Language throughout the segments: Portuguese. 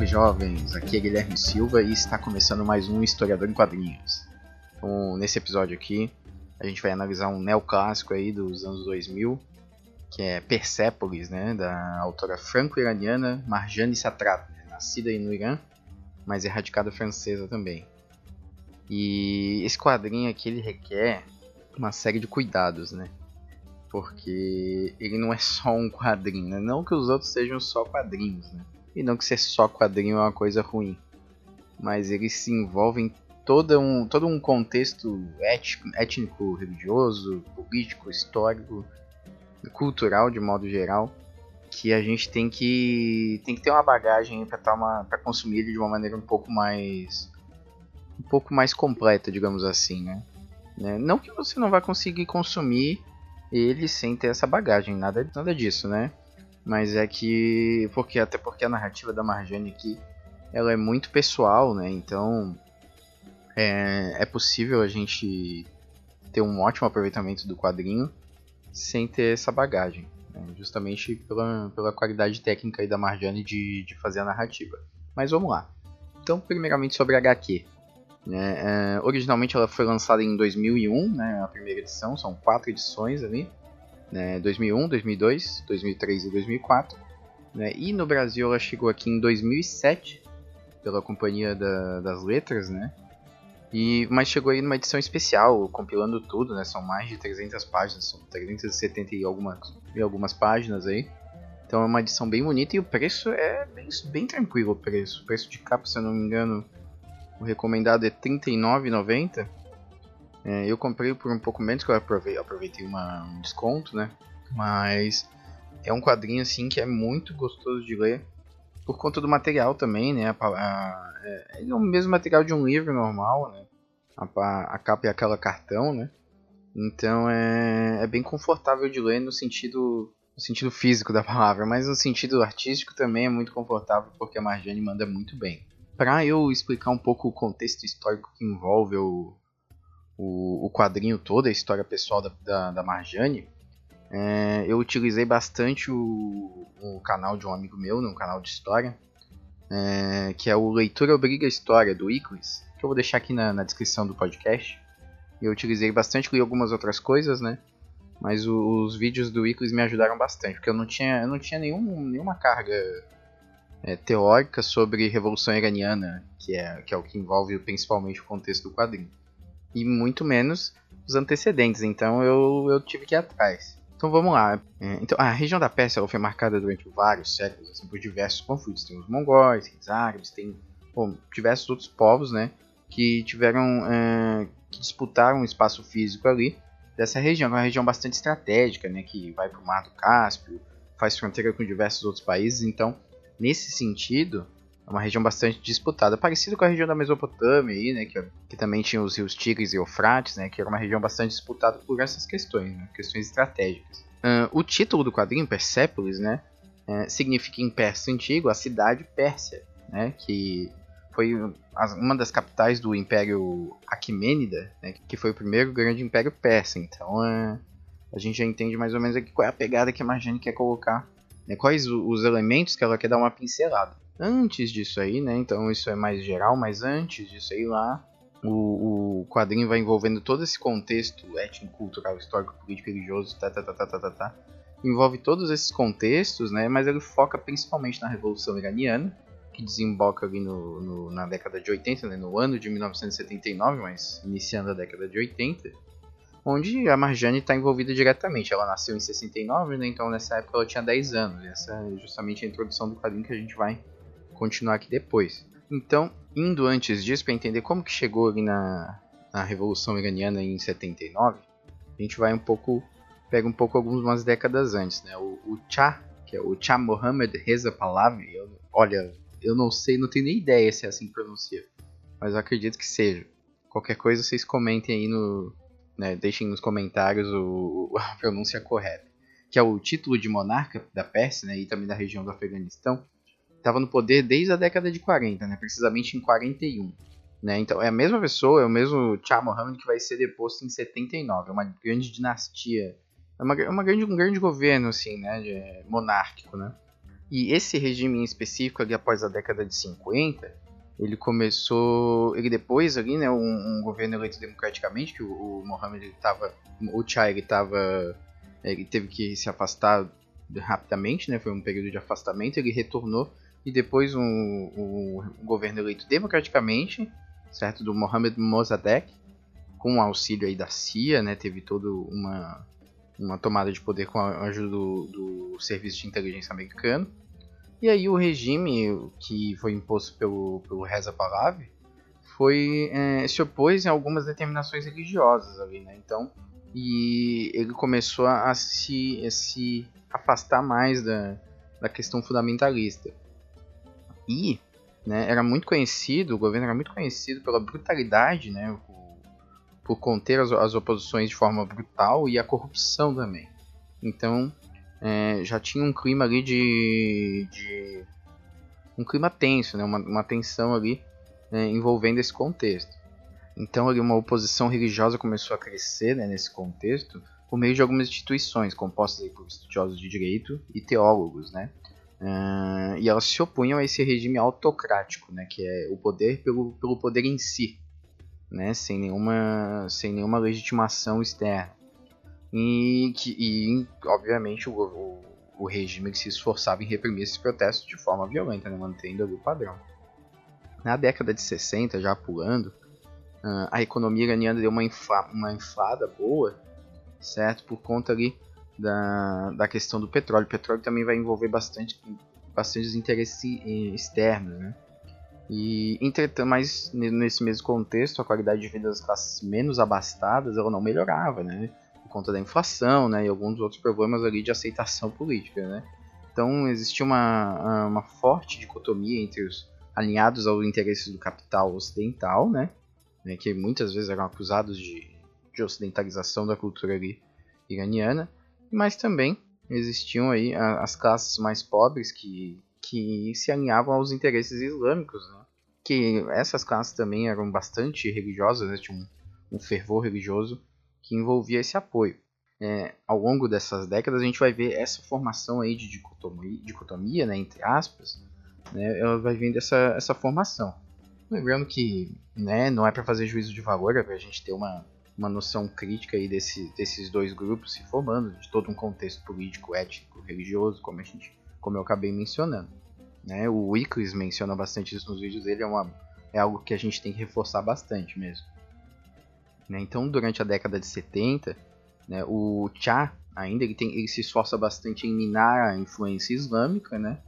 Salve jovens, aqui é Guilherme Silva e está começando mais um Historiador em Quadrinhos. Então, nesse episódio aqui, a gente vai analisar um neoclássico aí dos anos 2000, que é Persepolis, né, da autora franco-iraniana Marjane Satrapi, né, nascida no Irã, mas erradicada francesa também. E esse quadrinho aqui ele requer uma série de cuidados, né? Porque ele não é só um quadrinho, né? Não que os outros sejam só quadrinhos, né? E não que ser só quadrinho é uma coisa ruim. Mas eles se envolvem em todo um, todo um contexto étnico, religioso, político, histórico, cultural de modo geral, que a gente tem que tem que ter uma bagagem para consumir ele de uma maneira um pouco mais um pouco mais completa, digamos assim, né? né? Não que você não vai conseguir consumir ele sem ter essa bagagem, nada, nada disso, né? Mas é que. Porque, até porque a narrativa da Marjane aqui ela é muito pessoal, né? Então é, é possível a gente ter um ótimo aproveitamento do quadrinho sem ter essa bagagem. Né? Justamente pela, pela qualidade técnica da Marjane de, de fazer a narrativa. Mas vamos lá. Então, primeiramente sobre a HQ. Né? É, originalmente ela foi lançada em 2001, né? a primeira edição, são quatro edições ali né, 2001, 2002, 2003 e 2004. Né, e no Brasil ela chegou aqui em 2007 pela Companhia da, das Letras, né? E, mas chegou aí numa edição especial, compilando tudo, né? São mais de 300 páginas, são 370 e algumas, e algumas páginas aí. Então é uma edição bem bonita e o preço é bem, bem tranquilo o preço. O preço de capa, se eu não me engano, o recomendado é R$ 39,90. É, eu comprei por um pouco menos que eu aproveitei, aproveitei uma, um desconto, né? Mas é um quadrinho assim que é muito gostoso de ler por conta do material também, né? A, a, é, é o mesmo material de um livro normal, né? A, a capa é aquela cartão, né? Então é, é bem confortável de ler no sentido no sentido físico da palavra, mas no sentido artístico também é muito confortável porque a Marjane manda muito bem. Para eu explicar um pouco o contexto histórico que envolve o, o, o quadrinho todo, a história pessoal da, da, da Marjane, é, eu utilizei bastante o, o, canal de um amigo meu, um canal de história, é, que é o Leitura Obriga História, do Iclis, que eu vou deixar aqui na, na descrição do podcast. Eu utilizei bastante, li algumas outras coisas, né? Mas o, os vídeos do Iclis me ajudaram bastante, porque eu não tinha, eu não tinha nenhum, nenhuma carga é, teórica sobre Revolução Iraniana, que é, que é o que envolve principalmente o contexto do quadrinho e muito menos os antecedentes, então eu, eu tive que ir atrás. Então vamos lá. É, então, a região da Pérsia foi marcada durante vários séculos assim, por diversos conflitos. Tem os mongóis, tem os árabes, tem bom, diversos outros povos né, que tiveram é, que disputaram um espaço físico ali dessa região. É uma região bastante estratégica, né, que vai para o Mar do Cáspio, faz fronteira com diversos outros países. Então, nesse sentido, é uma região bastante disputada, parecido com a região da Mesopotâmia aí, né, que, que também tinha os rios Tigres e Eufrates, né, que era uma região bastante disputada por essas questões, né, questões estratégicas. Uh, o título do quadrinho, Persépolis, né, é, significa em persa antigo a cidade Pérsia, né, que foi uma das capitais do Império Aquimênida, né, que foi o primeiro grande império persa. Então, é, a gente já entende mais ou menos aqui qual é a pegada que a Marjane quer colocar, né, quais os elementos que ela quer dar uma pincelada. Antes disso aí, né? Então isso é mais geral, mas antes disso aí lá, o, o quadrinho vai envolvendo todo esse contexto étnico, cultural, histórico, político, religioso, tá, tá, tá, tá, tá, tá, tá. Envolve todos esses contextos, né? Mas ele foca principalmente na Revolução Iraniana, que desemboca ali no, no, na década de 80, né? no ano de 1979, mas iniciando a década de 80, onde a Marjane está envolvida diretamente. Ela nasceu em 69, né? então nessa época ela tinha 10 anos. Essa é justamente a introdução do quadrinho que a gente vai continuar aqui depois. Então, indo antes disso para entender como que chegou ali na, na Revolução Iraniana em 79, a gente vai um pouco pega um pouco algumas décadas antes, né? O, o Shah, que é o Shah Mohammed Reza Pahlavi. Eu, olha, eu não sei, não tenho nem ideia se é assim que pronuncia, mas eu acredito que seja. Qualquer coisa vocês comentem aí no, né, deixem nos comentários o, a pronúncia correta. Que é o título de monarca da Pérsia, né, e também da região do Afeganistão, estava no poder desde a década de 40, né, precisamente em 41. Né? Então é a mesma pessoa, é o mesmo Shah Mohammed que vai ser deposto em 79. É uma grande dinastia, é uma, é uma grande, um grande governo assim, né, de, monárquico, né. E esse regime em específico ali após a década de 50, ele começou, ele depois ali, né, um, um governo eleito democraticamente, que o, o Mohammed ele tava, o Chai ele tava, ele teve que se afastar rapidamente, né, foi um período de afastamento, ele retornou e depois um, um, um governo eleito democraticamente, certo, do Mohammed Mossadegh, com o auxílio aí da CIA, né, teve toda uma uma tomada de poder com a ajuda do, do serviço de inteligência americano. E aí o regime que foi imposto pelo, pelo Reza Pahlavi foi, é, se opôs em algumas determinações religiosas ali, né? Então, e ele começou a, se, a se afastar mais da, da questão fundamentalista. E né, era muito conhecido, o governo era muito conhecido pela brutalidade, né, por conter as, as oposições de forma brutal e a corrupção também. Então é, já tinha um clima ali de, de um clima tenso, né? uma, uma tensão ali né, envolvendo esse contexto. Então ali uma oposição religiosa começou a crescer né, nesse contexto por meio de algumas instituições compostas por estudiosos de direito e teólogos, né? Uh, e elas se opunham a esse regime autocrático, né, que é o poder pelo, pelo poder em si, né, sem, nenhuma, sem nenhuma legitimação externa. E, que, e obviamente, o, o, o regime se esforçava em reprimir esses protestos de forma violenta, né, mantendo ali o padrão. Na década de 60, já pulando, a economia iraniana deu uma, infla, uma inflada boa, certo? Por conta ali da, da questão do petróleo. O petróleo também vai envolver bastante, bastante interesses externos, né? E, entretanto, mas nesse mesmo contexto, a qualidade de vida das classes menos abastadas ela não melhorava, né? Conta da inflação, né? E alguns outros problemas ali de aceitação política, né? Então existia uma, uma forte dicotomia entre os alinhados aos interesses do capital ocidental, né? né que muitas vezes eram acusados de, de ocidentalização da cultura ali iraniana, mas também existiam aí as classes mais pobres que, que se alinhavam aos interesses islâmicos, né? que essas classes também eram bastante religiosas, né? tinha um, um fervor religioso que envolvia esse apoio. É, ao longo dessas décadas a gente vai ver essa formação aí de dicotomia, dicotomia né, entre aspas, né, ela vai vendo essa, essa formação. Lembrando que né, não é para fazer juízo de valor, é para a gente ter uma, uma noção crítica aí desse, desses dois grupos se formando, de todo um contexto político, étnico, religioso, como, a gente, como eu acabei mencionando. Né? O Weeklis menciona bastante isso nos vídeos dele, é, uma, é algo que a gente tem que reforçar bastante mesmo. Né? Então, durante a década de 70, né, o Cha ainda ele, tem, ele se esforça bastante em minar a influência islâmica, né?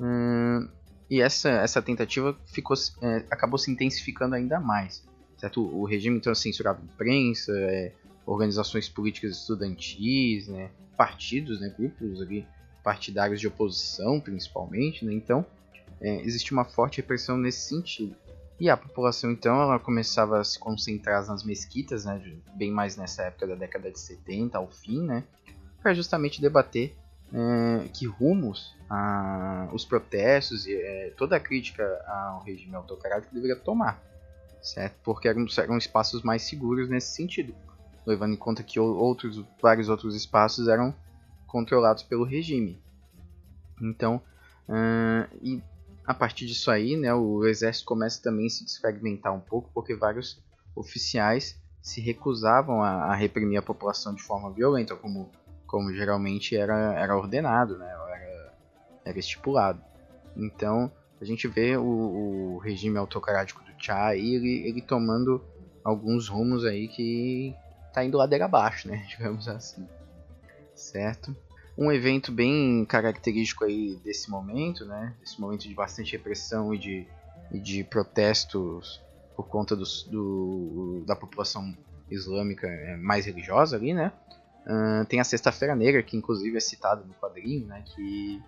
Hum, e essa, essa tentativa ficou, é, acabou se intensificando ainda mais. Certo? O regime então censurava imprensa, é, organizações políticas estudantis, né, partidos, né, grupos ali partidários de oposição, principalmente, né? Então, é, existe uma forte repressão nesse sentido. E a população, então, ela começava a se concentrar nas mesquitas, né? Bem mais nessa época da década de 70 ao fim, né? Para justamente debater é, que rumos a, os protestos e é, toda a crítica ao regime autocrático deveria tomar, certo? Porque eram, eram espaços mais seguros nesse sentido, levando em conta que outros, vários outros espaços eram controlados pelo regime. Então, uh, e a partir disso aí, né, o exército começa também a se desfragmentar um pouco, porque vários oficiais se recusavam a, a reprimir a população de forma violenta, como, como geralmente era, era ordenado, né, era, era estipulado. Então, a gente vê o, o regime autocrático do Cha ele, ele tomando alguns rumos aí que tá indo ladeira abaixo, né, digamos assim certo? Um evento bem característico aí desse momento, né? Desse momento de bastante repressão e de, e de protestos por conta do, da população islâmica é, mais religiosa ali, né? Uh, tem a Sexta-feira Negra, que inclusive é citada no quadrinho, né? Que,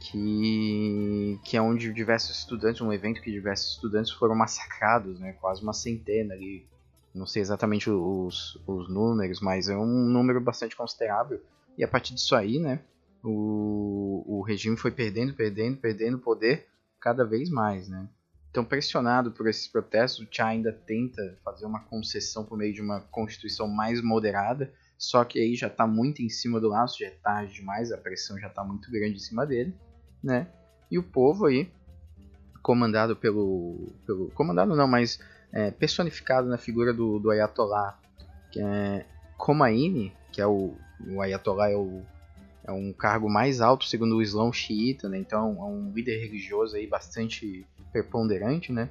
que, que é onde diversos estudantes, um evento que diversos estudantes foram massacrados, né? Quase uma centena ali. Não sei exatamente os, os números, mas é um número bastante considerável. E a partir disso aí, né? O, o regime foi perdendo, perdendo, perdendo poder cada vez mais, né? Então, pressionado por esses protestos, o Cha ainda tenta fazer uma concessão por meio de uma constituição mais moderada, só que aí já está muito em cima do laço, já é tarde demais, a pressão já está muito grande em cima dele, né? E o povo aí, comandado pelo, pelo comandado não, mas é, personificado na figura do, do Ayatollah, que é Khomeini, que é o, o Ayatollah é, o, é um cargo mais alto segundo o Islã xiita, né? Então é um líder religioso aí bastante preponderante, né?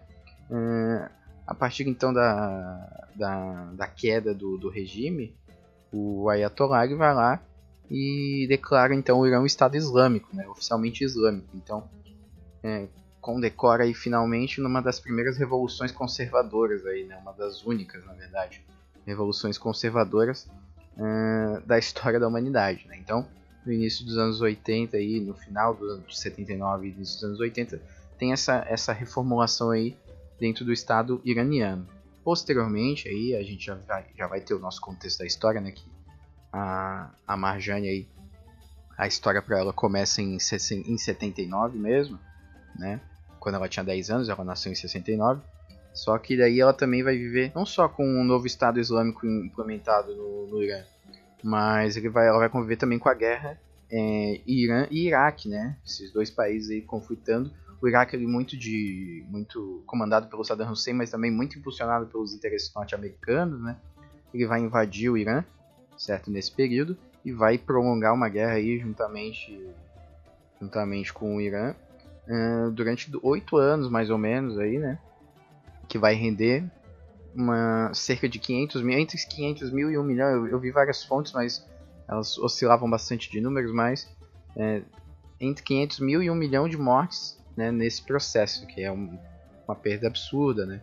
É, a partir então da, da, da queda do, do regime, o Ayatollah vai lá e declara então o Irã um Estado Islâmico, né, oficialmente islâmico. Então, é, condecora aí finalmente numa das primeiras revoluções conservadoras aí, né, uma das únicas, na verdade, revoluções conservadoras é, da história da humanidade. Né? Então, no início dos anos 80 aí, no final dos anos 79 e início dos anos 80, tem essa, essa reformulação aí dentro do Estado iraniano. Posteriormente, aí, a gente já vai, já vai ter o nosso contexto da história, né? Que a, a Marjane aí, a história para ela começa em, em 79 mesmo, né? Quando ela tinha 10 anos, ela nasceu em 69. Só que daí ela também vai viver não só com um novo Estado Islâmico implementado no, no Irã, mas ele vai, ela vai conviver também com a guerra é, Irã e Iraque, né? Esses dois países aí conflitando o Iraque ele muito de muito comandado pelo Saddam Hussein, mas também muito impulsionado pelos interesses norte-americanos, né? Ele vai invadir o Irã, certo, nesse período e vai prolongar uma guerra aí juntamente juntamente com o Irã uh, durante oito anos mais ou menos aí, né? Que vai render uma cerca de 500 mil, entre 500 mil e 1 milhão. Eu, eu vi várias fontes, mas elas oscilavam bastante de números, mas é, entre 500 mil e 1 milhão de mortes né, nesse processo, que é um, uma perda absurda, né?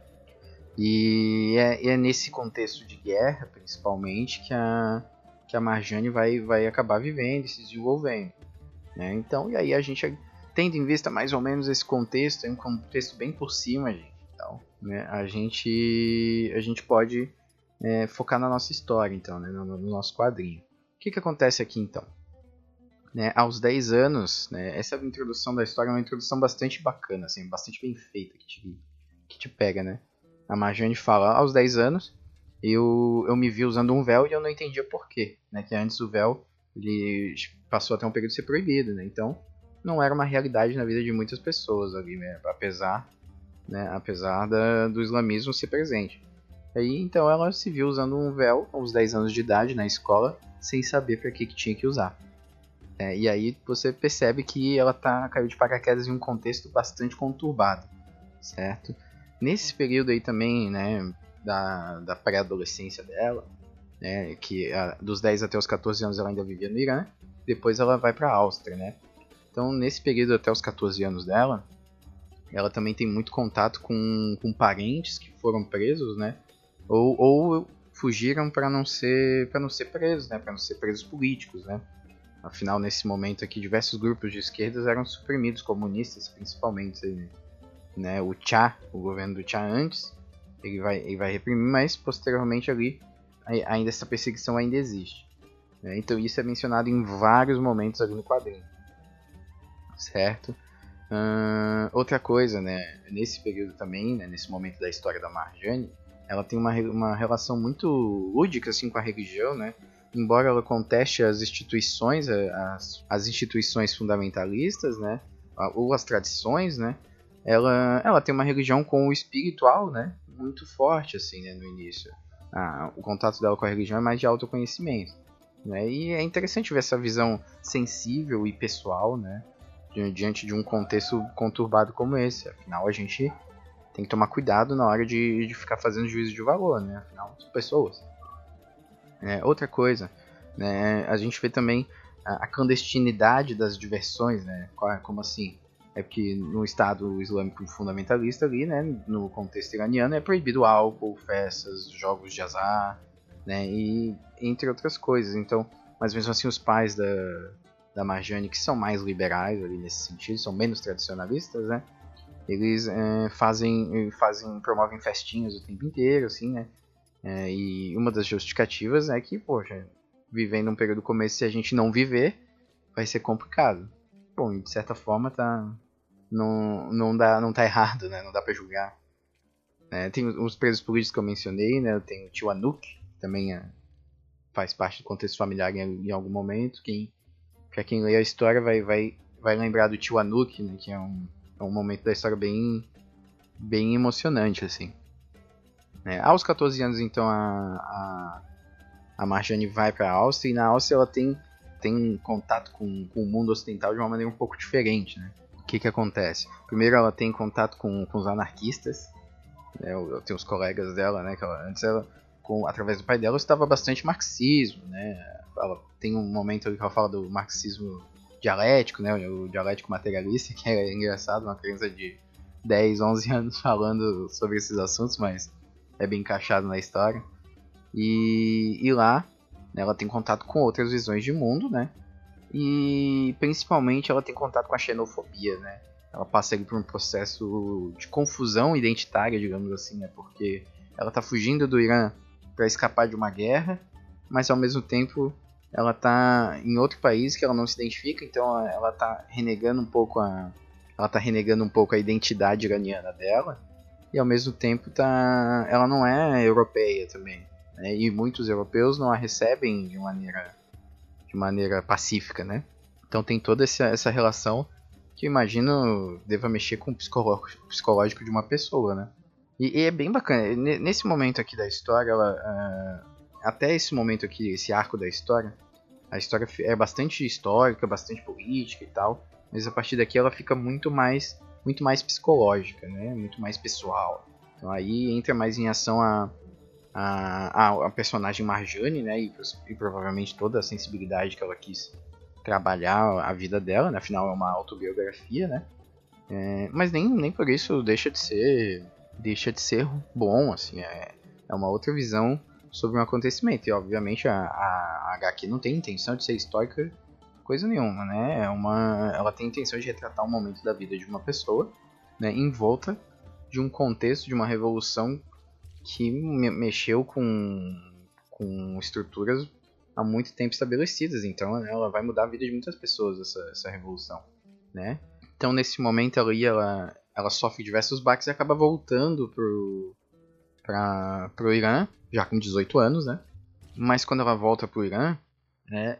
E é, é, nesse contexto de guerra, principalmente, que a, que a Marjane vai, vai acabar vivendo e se desenvolvendo. Né? Então, e aí a gente, tendo em vista mais ou menos esse contexto, é um contexto bem por cima, gente. Né, a gente a gente pode é, focar na nossa história, então, né, no, no nosso quadrinho. O que, que acontece aqui, então? né, aos 10 anos, né, essa introdução da história é uma introdução bastante bacana, assim, bastante bem feita, que te, que te pega, né? A Marjane fala, aos 10 anos, eu, eu me vi usando um véu e eu não entendia porquê, né? Que antes o véu, ele passou até um período de ser proibido, né? Então, não era uma realidade na vida de muitas pessoas ali, né? Apesar, né, apesar da, do islamismo ser presente. Aí, então, ela se viu usando um véu aos 10 anos de idade na escola, sem saber para que, que tinha que usar. É, e aí você percebe que ela tá, caiu de paraquedas em um contexto bastante conturbado, certo? Nesse período aí também, né, da, da pré-adolescência dela, né, que a, dos 10 até os 14 anos ela ainda vivia no Irã, depois ela vai para a Áustria, né? Então, nesse período até os 14 anos dela, ela também tem muito contato com, com parentes que foram presos, né? Ou, ou fugiram para não ser para não ser presos, né? Para não ser presos políticos, né? Afinal, nesse momento aqui, diversos grupos de esquerdas eram suprimidos, comunistas principalmente. Né? O Cha, o governo do Cha antes, ele vai, ele vai reprimir, mas posteriormente ali, ainda essa perseguição ainda existe. Né? Então isso é mencionado em vários momentos ali no quadrinho. Certo? Uh, outra coisa, né? Nesse período também, né? nesse momento da história da Marjane, ela tem uma, uma relação muito lúdica assim, com a religião, né? embora ela conteste as instituições, as, as instituições fundamentalistas, né, ou as tradições, né, ela, ela tem uma religião com o espiritual, né, muito forte assim, né, no início. Ah, o contato dela com a religião é mais de autoconhecimento, né, e é interessante ver essa visão sensível e pessoal, né, diante de um contexto conturbado como esse. Afinal, a gente tem que tomar cuidado na hora de, de ficar fazendo juízo de valor, né, afinal, são pessoas. É, outra coisa, né, a gente vê também a, a clandestinidade das diversões, né? É, como assim? É porque no Estado Islâmico fundamentalista ali, né, no contexto iraniano, é proibido álcool, festas, jogos de azar, né? E entre outras coisas. Então, mas mesmo assim os pais da, da Marjane, que são mais liberais ali nesse sentido, são menos tradicionalistas, né? Eles é, fazem, fazem, promovem festinhas o tempo inteiro, assim, né? É, e uma das justificativas é que, poxa, vivendo um período começo, se a gente não viver, vai ser complicado. Bom, de certa forma tá não não dá não tá errado, né? Não dá para julgar. É, tem os presos políticos que eu mencionei, né? Tem o tio Anuk, que também é, faz parte do contexto familiar em, em algum momento. Quem para quem lê a história vai vai vai lembrar do tio Anuk, né? Que é um é um momento da história bem bem emocionante assim. É, aos 14 anos, então, a, a, a Marjane vai para a Áustria e na Áustria ela tem, tem contato com, com o mundo ocidental de uma maneira um pouco diferente. Né? O que, que acontece? Primeiro, ela tem contato com, com os anarquistas. Né? Eu, eu tenho os colegas dela, né? Que ela, antes ela, com, através do pai dela, estava bastante marxismo. Né? Ela tem um momento ali que ela fala do marxismo dialético, né? o dialético materialista, que é engraçado, uma criança de 10, 11 anos falando sobre esses assuntos, mas é bem encaixado na história. E, e lá né, ela tem contato com outras visões de mundo, né? E principalmente ela tem contato com a xenofobia, né? Ela passa ali por um processo de confusão identitária, digamos assim, né? Porque ela está fugindo do Irã para escapar de uma guerra, mas ao mesmo tempo ela está em outro país que ela não se identifica, então ela está renegando um pouco a ela tá renegando um pouco a identidade iraniana dela e ao mesmo tempo tá, ela não é europeia também. Né? E muitos europeus não a recebem de maneira, de maneira pacífica, né? Então tem toda essa, essa relação que eu imagino deva mexer com o psicológico, psicológico de uma pessoa, né? E, e, é bem bacana. Nesse momento aqui da história, ela, uh, até esse momento aqui, esse arco da história, a história é bastante histórica, bastante política e tal, mas a partir daqui ela fica muito mais muito mais psicológica, né? Muito mais pessoal. Então aí entra mais em ação a, a, a, personagem Marjane, né? E, e, provavelmente toda a sensibilidade que ela quis trabalhar a vida dela, né? Afinal é uma autobiografia, né? É, mas nem, nem por isso deixa de ser deixa de ser bom, assim, é, é uma outra visão sobre um acontecimento. E obviamente a, a, HQ não tem intenção de ser histórica coisa nenhuma, né? É uma, ela tem intenção de retratar um momento da vida de uma pessoa, né, em volta de um contexto de uma revolução que me mexeu com, com estruturas há muito tempo estabelecidas. Então, né, ela vai mudar a vida de muitas pessoas essa, essa revolução, né? Então, nesse momento ali, ela, ela sofre diversos baques e acaba voltando pro para pro Irã, já com 18 anos, né? Mas quando ela volta pro Irã, né,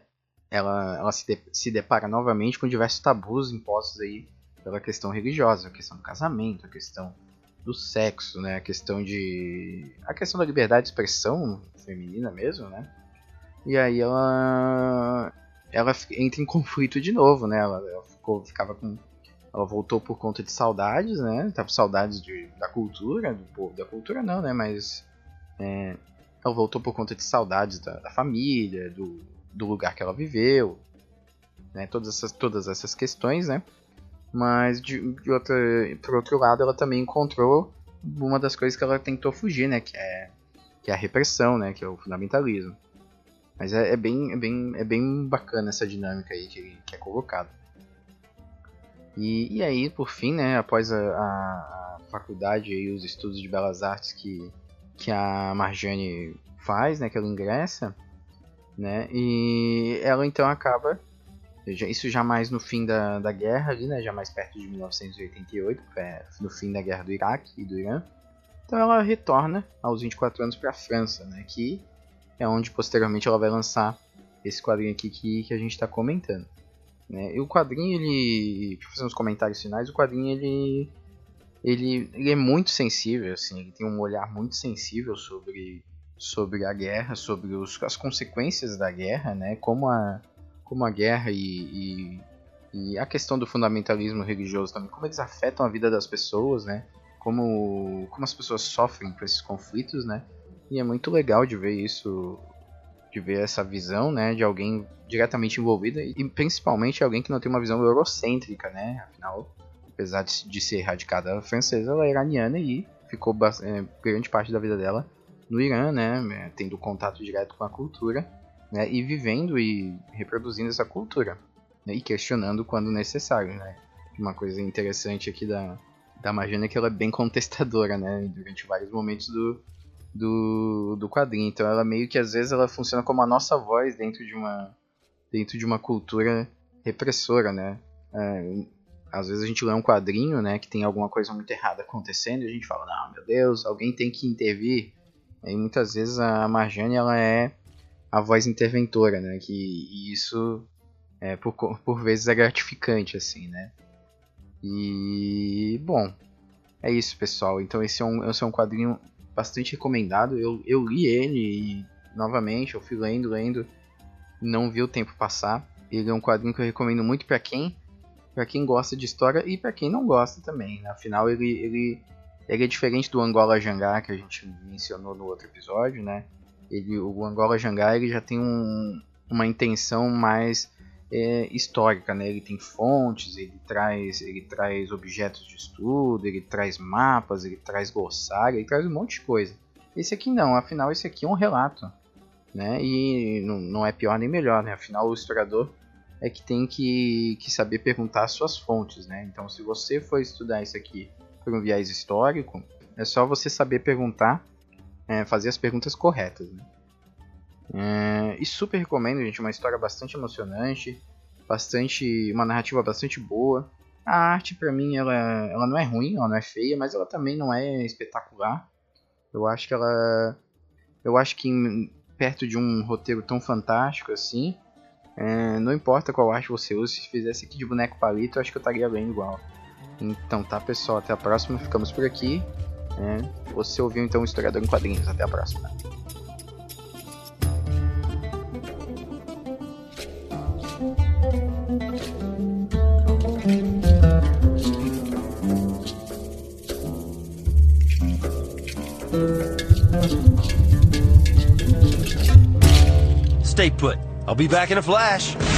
ela, ela se, de, se depara novamente com diversos tabus impostos aí pela questão religiosa, a questão do casamento, a questão do sexo, né, a questão de a questão da liberdade de expressão feminina mesmo, né? E aí ela ela entra em conflito de novo, né? Ela, ela ficou, ficava com ela voltou por conta de saudades, né? Tava com saudades de, da cultura, do povo, da cultura não, né? Mas é, ela voltou por conta de saudades da, da família, do, do lugar que ela viveu, né? Todas essas, todas essas questões, né? Mas de, de outra, por outro lado, ela também encontrou uma das coisas que ela tentou fugir, né? Que é, que é a repressão, né? Que é o fundamentalismo. Mas é, é bem, é, bem, é bem bacana essa dinâmica aí que, que é colocada. E, e aí, por fim, né? Após a, a, faculdade e os estudos de belas artes que, que a Marjane faz, né? Que ela ingressa, né? E ela então acaba, isso já mais no fim da, da guerra ali, né? Já mais perto de 1988, é, no fim da guerra do Iraque e do Irã. Então ela retorna aos 24 anos para a França, né? Que é onde posteriormente ela vai lançar esse quadrinho aqui que, que a gente está comentando. Né? E o quadrinho, ele. Deixa eu fazer uns comentários finais. O quadrinho, ele, ele. Ele é muito sensível, assim. Ele tem um olhar muito sensível sobre sobre a guerra, sobre os, as consequências da guerra, né? Como a, como a guerra e, e, e, a questão do fundamentalismo religioso também, como eles afetam a vida das pessoas, né? Como, como as pessoas sofrem com esses conflitos, né? E é muito legal de ver isso, de ver essa visão, né? De alguém diretamente envolvido e principalmente alguém que não tem uma visão eurocêntrica, né? Afinal, apesar de, ser radicada francesa, ela é iraniana e ficou é, grande parte da vida dela no Irã, né, tendo contato direto com a cultura, né, e vivendo e reproduzindo essa cultura, né, e questionando quando necessário, né. Uma coisa interessante aqui da, da Marjane é que ela é bem contestadora, né, durante vários momentos do, do, do quadrinho. Então ela meio que às vezes ela funciona como a nossa voz dentro de uma dentro de uma cultura repressora, né? É, às vezes a gente lê um quadrinho, né, que tem alguma coisa muito errada acontecendo e a gente fala, não, meu Deus, alguém tem que intervir. E muitas vezes a Marjane ela é a voz interventora, né? Que e isso é, por, por vezes é gratificante, assim, né? E bom, é isso, pessoal. Então esse é um, esse é um quadrinho bastante recomendado. Eu, eu li ele e novamente eu fui lendo, lendo, não vi o tempo passar. Ele é um quadrinho que eu recomendo muito para quem para quem gosta de história e para quem não gosta também. Né? Afinal, ele, ele, ele é diferente do Angola Jangá que a gente mencionou no outro episódio, né? Ele, o Angola Jangá ele já tem um, uma intenção mais é, histórica, né? Ele tem fontes, ele traz, ele traz objetos de estudo, ele traz mapas, ele traz glossário, ele traz um monte de coisa. Esse aqui não, afinal esse aqui é um relato, né? E não, não é pior nem melhor, né? Afinal o historiador é que tem que, que saber perguntar as suas fontes, né? Então se você for estudar isso aqui por um viés histórico, é só você saber perguntar, é, fazer as perguntas corretas, né? É, e super recomendo, gente, uma história bastante emocionante, bastante uma narrativa bastante boa. A arte para mim ela, ela não é ruim, ela não é feia, mas ela também não é espetacular. Eu acho que ela eu acho que em, perto de um roteiro tão fantástico assim, é, não importa qual arte você use, se fizesse aqui de boneco palito, eu acho que eu estaria bem igual. Então tá, pessoal, até a próxima, ficamos por aqui. É, você ouviu então o Historiador em Quadrinhos, até a próxima. Stay put. I'll be back in a flash.